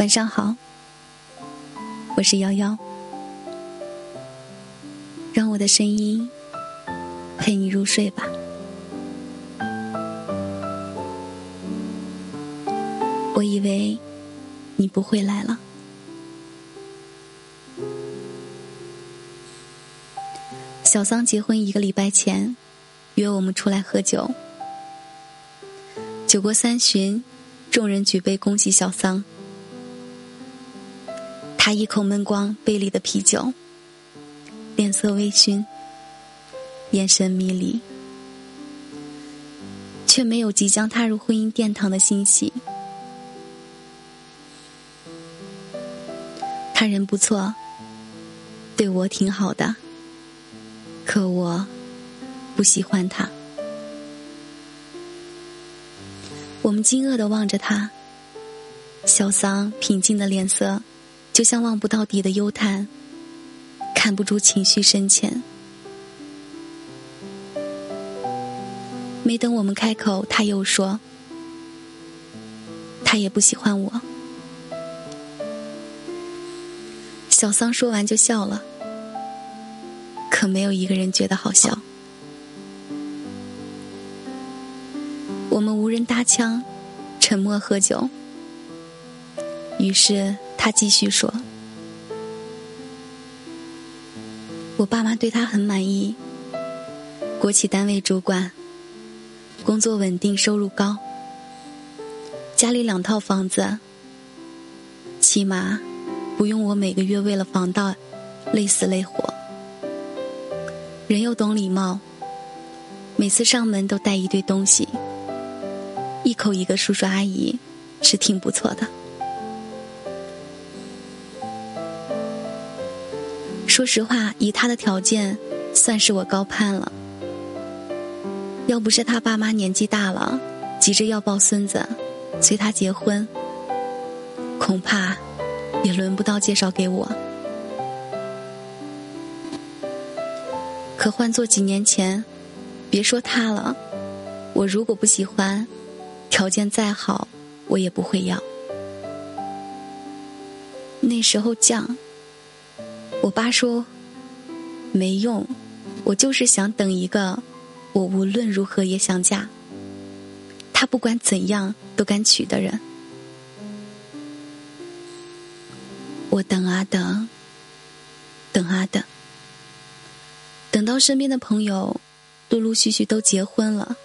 晚上好，我是瑶瑶，让我的声音陪你入睡吧。我以为你不会来了。小桑结婚一个礼拜前，约我们出来喝酒。酒过三巡，众人举杯恭喜小桑。他一口闷光杯里的啤酒，脸色微醺，眼神迷离，却没有即将踏入婚姻殿堂的欣喜。他人不错，对我挺好的。可我不喜欢他。我们惊愕的望着他，小桑平静的脸色，就像望不到底的幽潭，看不出情绪深浅。没等我们开口，他又说：“他也不喜欢我。”小桑说完就笑了。可没有一个人觉得好笑。我们无人搭腔，沉默喝酒。于是他继续说：“我爸妈对他很满意，国企单位主管，工作稳定，收入高，家里两套房子，起码不用我每个月为了房贷累死累活。”人又懂礼貌，每次上门都带一堆东西，一口一个叔叔阿姨，是挺不错的。说实话，以他的条件，算是我高攀了。要不是他爸妈年纪大了，急着要抱孙子，催他结婚，恐怕也轮不到介绍给我。可换做几年前，别说他了，我如果不喜欢，条件再好，我也不会要。那时候犟，我爸说没用，我就是想等一个我无论如何也想嫁，他不管怎样都敢娶的人。我等啊等，等啊等。等到身边的朋友陆陆续续都结婚了，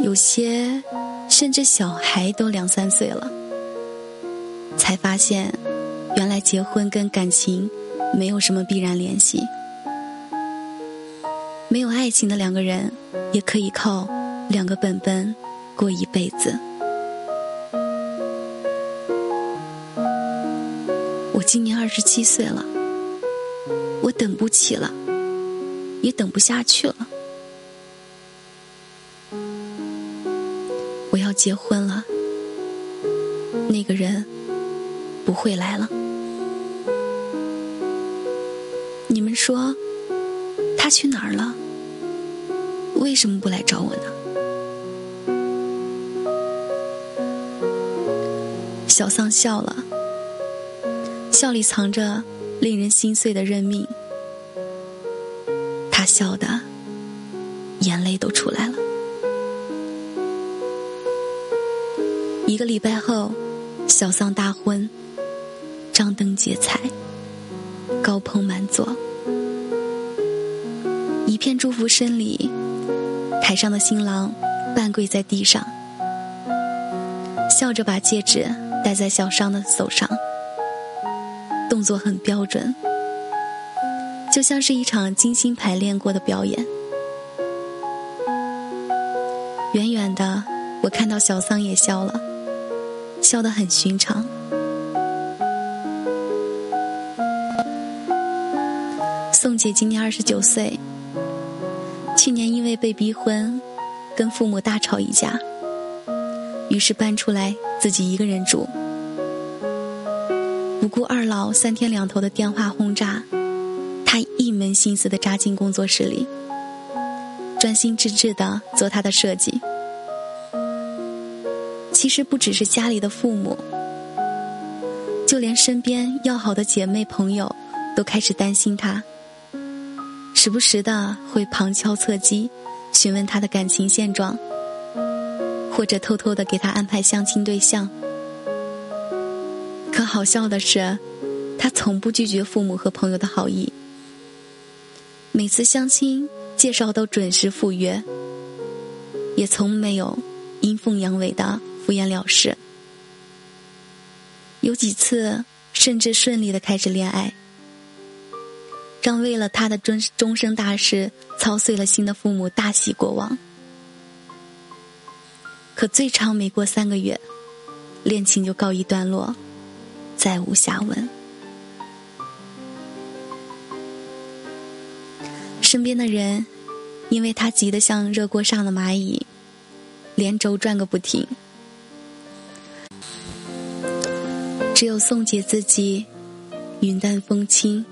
有些甚至小孩都两三岁了，才发现原来结婚跟感情没有什么必然联系。没有爱情的两个人也可以靠两个本本过一辈子。我今年二十七岁了，我等不起了。也等不下去了，我要结婚了，那个人不会来了。们说他去哪儿了？为什么不来找我呢？小丧笑了，笑里藏着令人心碎的认命。他笑的，眼泪都出来了。一个礼拜后，小丧大婚，张灯结彩，高朋满座，祝福声里，台上的新郎半跪在地上，笑着把戒指戴在小桑的手上，动作很标准。就像是一场精心排练过的表演。远远的，我看到小桑也笑了，笑得很寻常。宋姐今年二十九岁，去年因为被逼婚，跟父母大吵一架，于是搬出来自己一个人住，不顾二老三天两头的电话轰炸。他一门心思的扎进工作室里，专心致志的做他的设计。其实不只是家里的父母，就连身边要好的姐妹朋友都开始担心他，时不时的会旁敲侧击询问他的感情现状，或者偷偷的给他安排相亲对象。可好笑的是，他从不拒绝父母和朋友的好意，每次相亲介绍都准时赴约，也从没有阴奉阳违的敷衍了事。有几次甚至顺利的开始恋爱，让为了他的终终生大事操碎了心的父母大喜过望。可最长没过三个月，恋情就告一段落，再无下文。身边的人因为他急得像热锅上的蚂蚁，连轴转个不停。只有宋姐自己云淡风轻，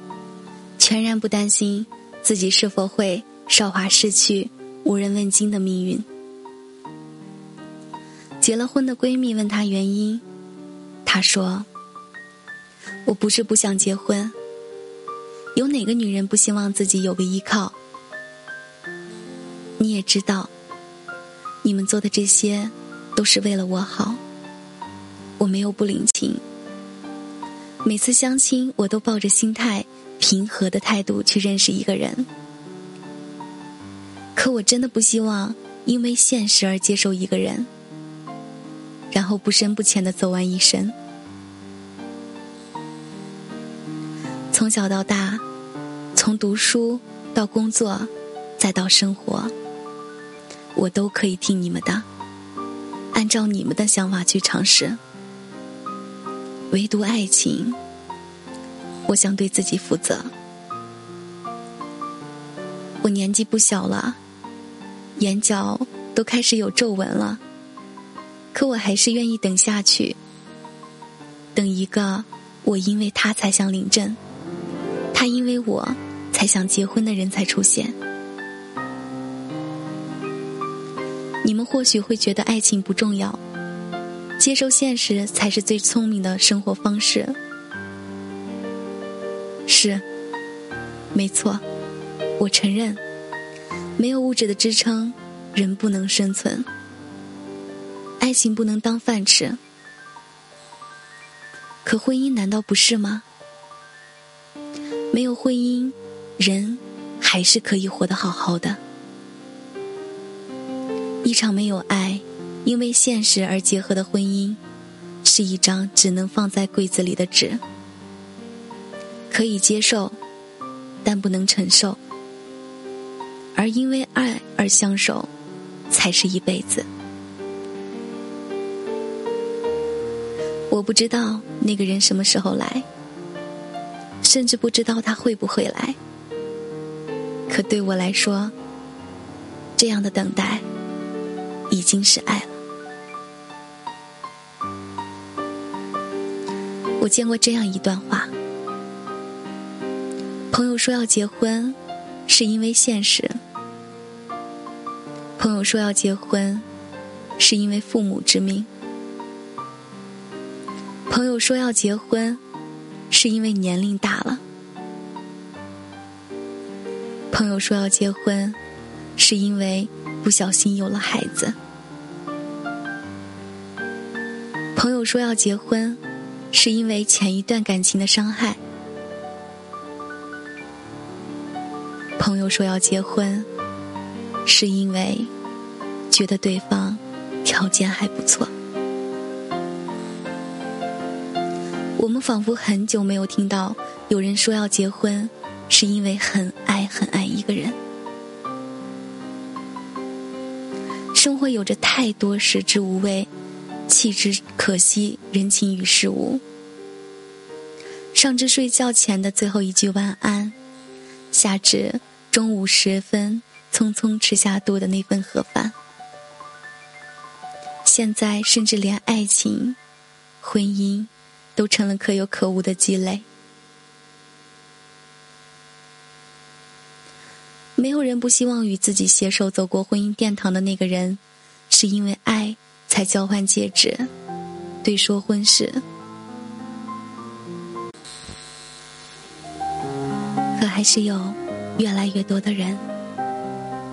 全然不担心自己是否会韶华逝去、无人问津的命运。结了婚的闺蜜问她原因，她说：“我不是不想结婚，有哪个女人不希望自己有个依靠？你也知道，你们做的这些都是为了我好，我没有不领情。”每次相亲，我都抱着心态平和的态度去认识一个人。可我真的不希望因为现实而接受一个人，然后不深不浅的走完一生。从小到大，从读书到工作，再到生活，我都可以听你们的，按照你们的想法去尝试。唯独爱情，我想对自己负责。我年纪不小了，眼角都开始有皱纹了，可我还是愿意等下去，等一个我因为他才想领证，他因为我才想结婚的人才出现。你们或许会觉得爱情不重要。接受现实才是最聪明的生活方式。是，没错，我承认，没有物质的支撑，人不能生存，爱情不能当饭吃。可婚姻难道不是吗？没有婚姻，人还是可以活得好好的。一场没有爱。因为现实而结合的婚姻，是一张只能放在柜子里的纸，可以接受，但不能承受；而因为爱而相守，才是一辈子。我不知道那个人什么时候来，甚至不知道他会不会来。可对我来说，这样的等待，已经是爱了。我见过这样一段话：朋友说要结婚，是因为现实；朋友说要结婚，是因为父母之命；朋友说要结婚，是因为年龄大了；朋友说要结婚，是因为不小心有了孩子；朋友说要结婚。是因为前一段感情的伤害，说要结婚，是因为觉得对方条件还不错。我们仿佛很久没有听到有人说要结婚，是因为很爱很爱一个人。生活有着太多食之无味。弃之可惜，人情与事无。上至睡觉前的最后一句晚安，下至中午时分，匆匆吃下肚的那份盒饭。现在甚至连爱情、婚姻都成了可有可无的积累。没有人不希望与自己携手走过婚姻殿堂的那个人，是因为爱才交换戒指，对说婚事。可还是有。越来越多的人，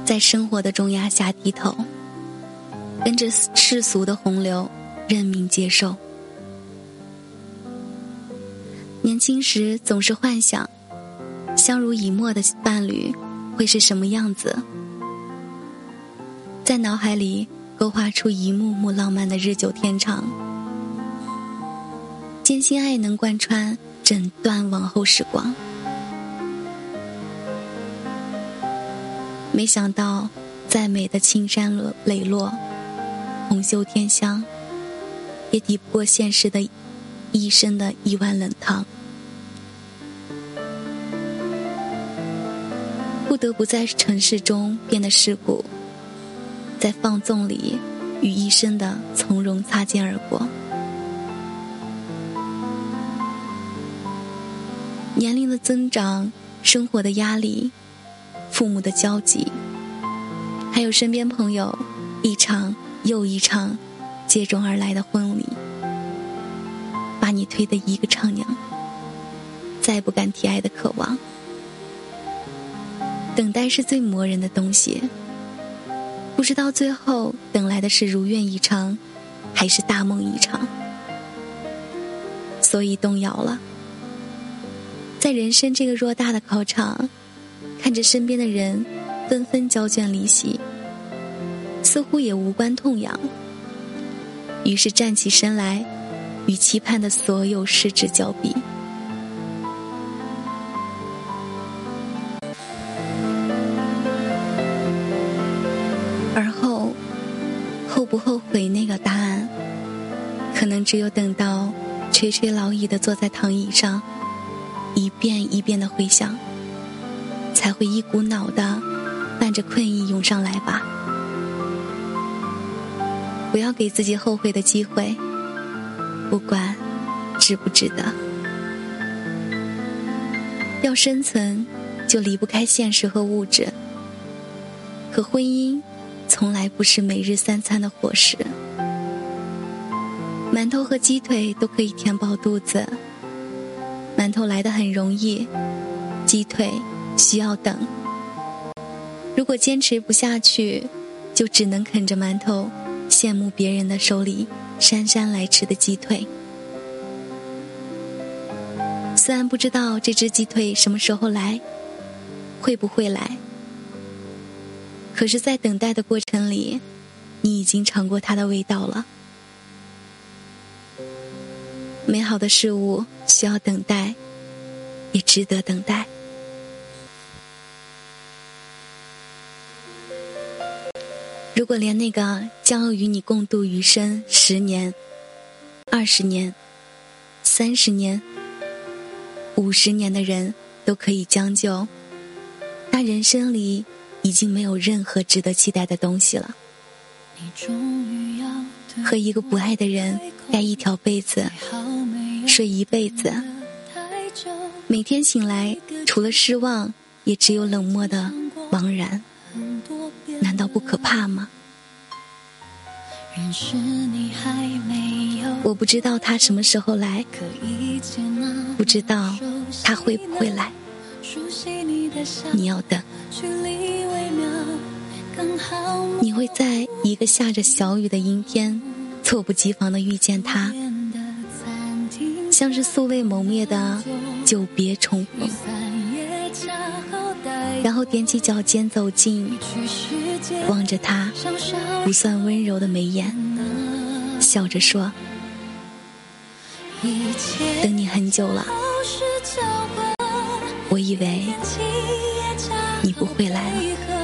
在生活的重压下低头，跟着世俗的洪流认命接受。年轻时总是幻想，相濡以沫的伴侣会是什么样子，在脑海里勾画出一幕幕浪漫的日久天长，坚信爱能贯穿整段往后时光。没想到，再美的青山落磊落、红袖添香，也抵不过现实的一生的一碗冷汤。不得不在城市中变得世故，在放纵里与一生的从容擦肩而过。年龄的增长，生活的压力，父母的焦急，还有身边朋友一场又一场接踵而来的婚礼，把你推得一个丈娘，再不敢提爱的渴望。等待是最磨人的东西，不知道最后等来的是如愿以偿，还是大梦一场。所以动摇了，在人生这个偌大的考场，看着身边的人纷纷交卷离席，似乎也无关痛痒。于是站起身来，与期盼的所有失之交臂。而后，后不后悔那个答案，可能只有等到垂垂老矣的坐在躺椅上，一遍一遍的回想，才会一股脑的伴着困意涌上来吧。不要给自己后悔的机会，不管值不值得。要生存，就离不开现实和物质，可婚姻。从来不是每日三餐的伙食，馒头和鸡腿都可以填饱肚子。馒头来的很容易，鸡腿需要等。如果坚持不下去，就只能啃着馒头，羡慕别人的手里姗姗来迟的鸡腿。虽然不知道这只鸡腿什么时候来，会不会来。可是，在等待的过程里，你已经尝过它的味道了。美好的事物需要等待，也值得等待。如果连那个将要与你共度余生十年、二十年、三十年、五十年的人都可以将就，那人生里……已经没有任何值得期待的东西了。和一个不爱的人盖一条被子，睡一辈子，每天醒来除了失望，也只有冷漠的茫然，难道不可怕吗？我不知道他什么时候来，不知道他会不会来，你要等。你会在一个下着小雨的阴天，猝不及防的遇见他，像是素未谋面的久别重逢，然后踮起脚尖走近，望着他不算温柔的眉眼，笑着说：“等你很久了，我以为你不会来了。”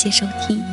谢收听。